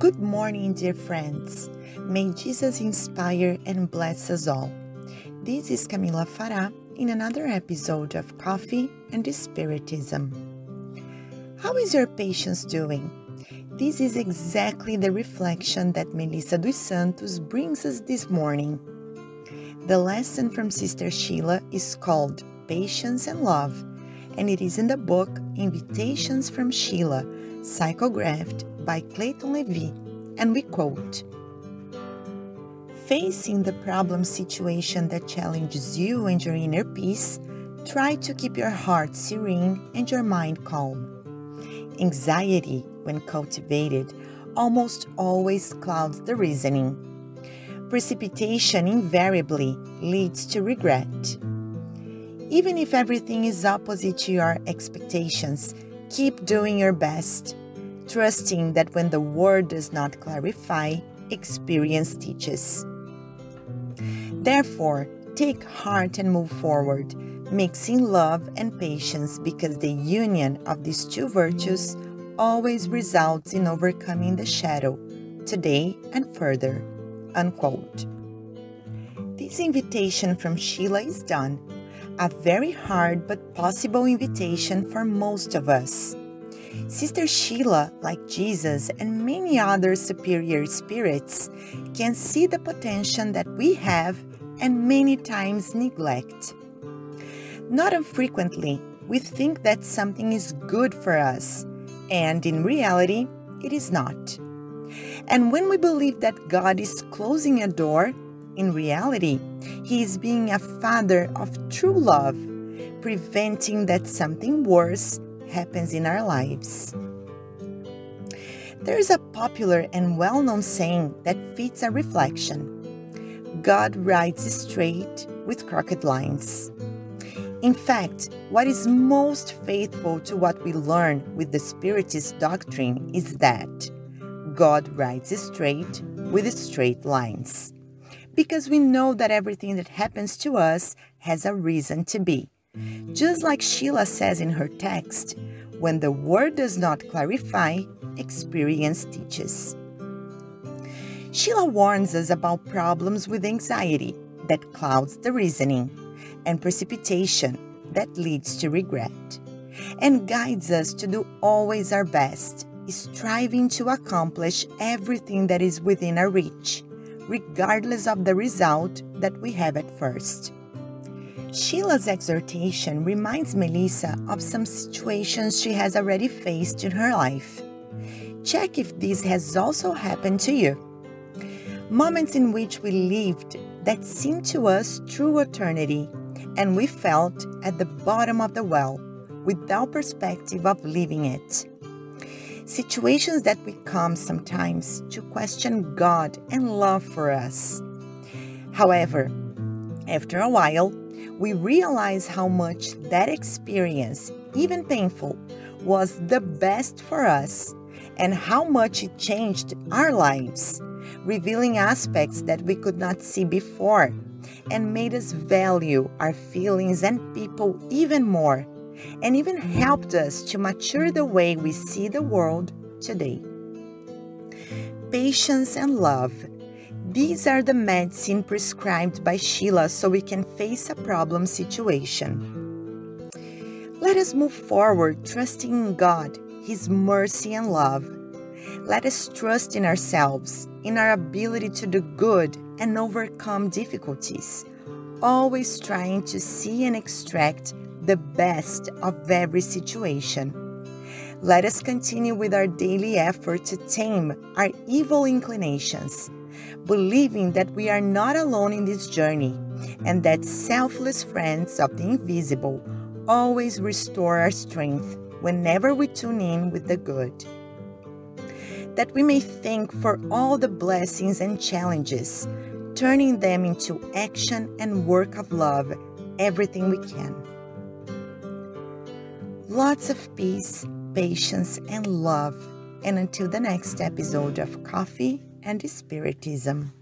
Good morning, dear friends. May Jesus inspire and bless us all. This is Camila Farah in another episode of Coffee and Spiritism. How is your patience doing? This is exactly the reflection that Melissa dos Santos brings us this morning. The lesson from Sister Sheila is called Patience and Love, and it is in the book Invitations from Sheila, psychographed by Clayton Levy, and we quote Facing the problem situation that challenges you and your inner peace, try to keep your heart serene and your mind calm. Anxiety, when cultivated, almost always clouds the reasoning. Precipitation invariably leads to regret. Even if everything is opposite to your expectations, keep doing your best trusting that when the word does not clarify, experience teaches. Therefore, take heart and move forward, mixing love and patience because the union of these two virtues always results in overcoming the shadow, today and further. Unquote. This invitation from Sheila is done, a very hard but possible invitation for most of us. Sister Sheila, like Jesus and many other superior spirits, can see the potential that we have and many times neglect. Not infrequently, we think that something is good for us, and in reality, it is not. And when we believe that God is closing a door, in reality, He is being a father of true love, preventing that something worse happens in our lives. There is a popular and well known saying that fits a reflection God rides straight with crooked lines. In fact, what is most faithful to what we learn with the Spiritist doctrine is that God rides straight with straight lines. Because we know that everything that happens to us has a reason to be. Just like Sheila says in her text, when the word does not clarify, experience teaches. Sheila warns us about problems with anxiety that clouds the reasoning and precipitation that leads to regret, and guides us to do always our best, striving to accomplish everything that is within our reach, regardless of the result that we have at first. Sheila's exhortation reminds Melissa of some situations she has already faced in her life. Check if this has also happened to you. Moments in which we lived that seemed to us true eternity, and we felt at the bottom of the well without perspective of leaving it. Situations that we come sometimes to question God and love for us. However, after a while, we realize how much that experience, even painful, was the best for us and how much it changed our lives, revealing aspects that we could not see before and made us value our feelings and people even more, and even helped us to mature the way we see the world today. Patience and love these are the medicine prescribed by Sheila so we can face a problem situation. Let us move forward trusting in God, His mercy and love. Let us trust in ourselves, in our ability to do good and overcome difficulties, always trying to see and extract the best of every situation. Let us continue with our daily effort to tame our evil inclinations believing that we are not alone in this journey and that selfless friends of the invisible always restore our strength whenever we tune in with the good. That we may thank for all the blessings and challenges, turning them into action and work of love everything we can. Lots of peace, patience, and love. And until the next episode of Coffee and Spiritism.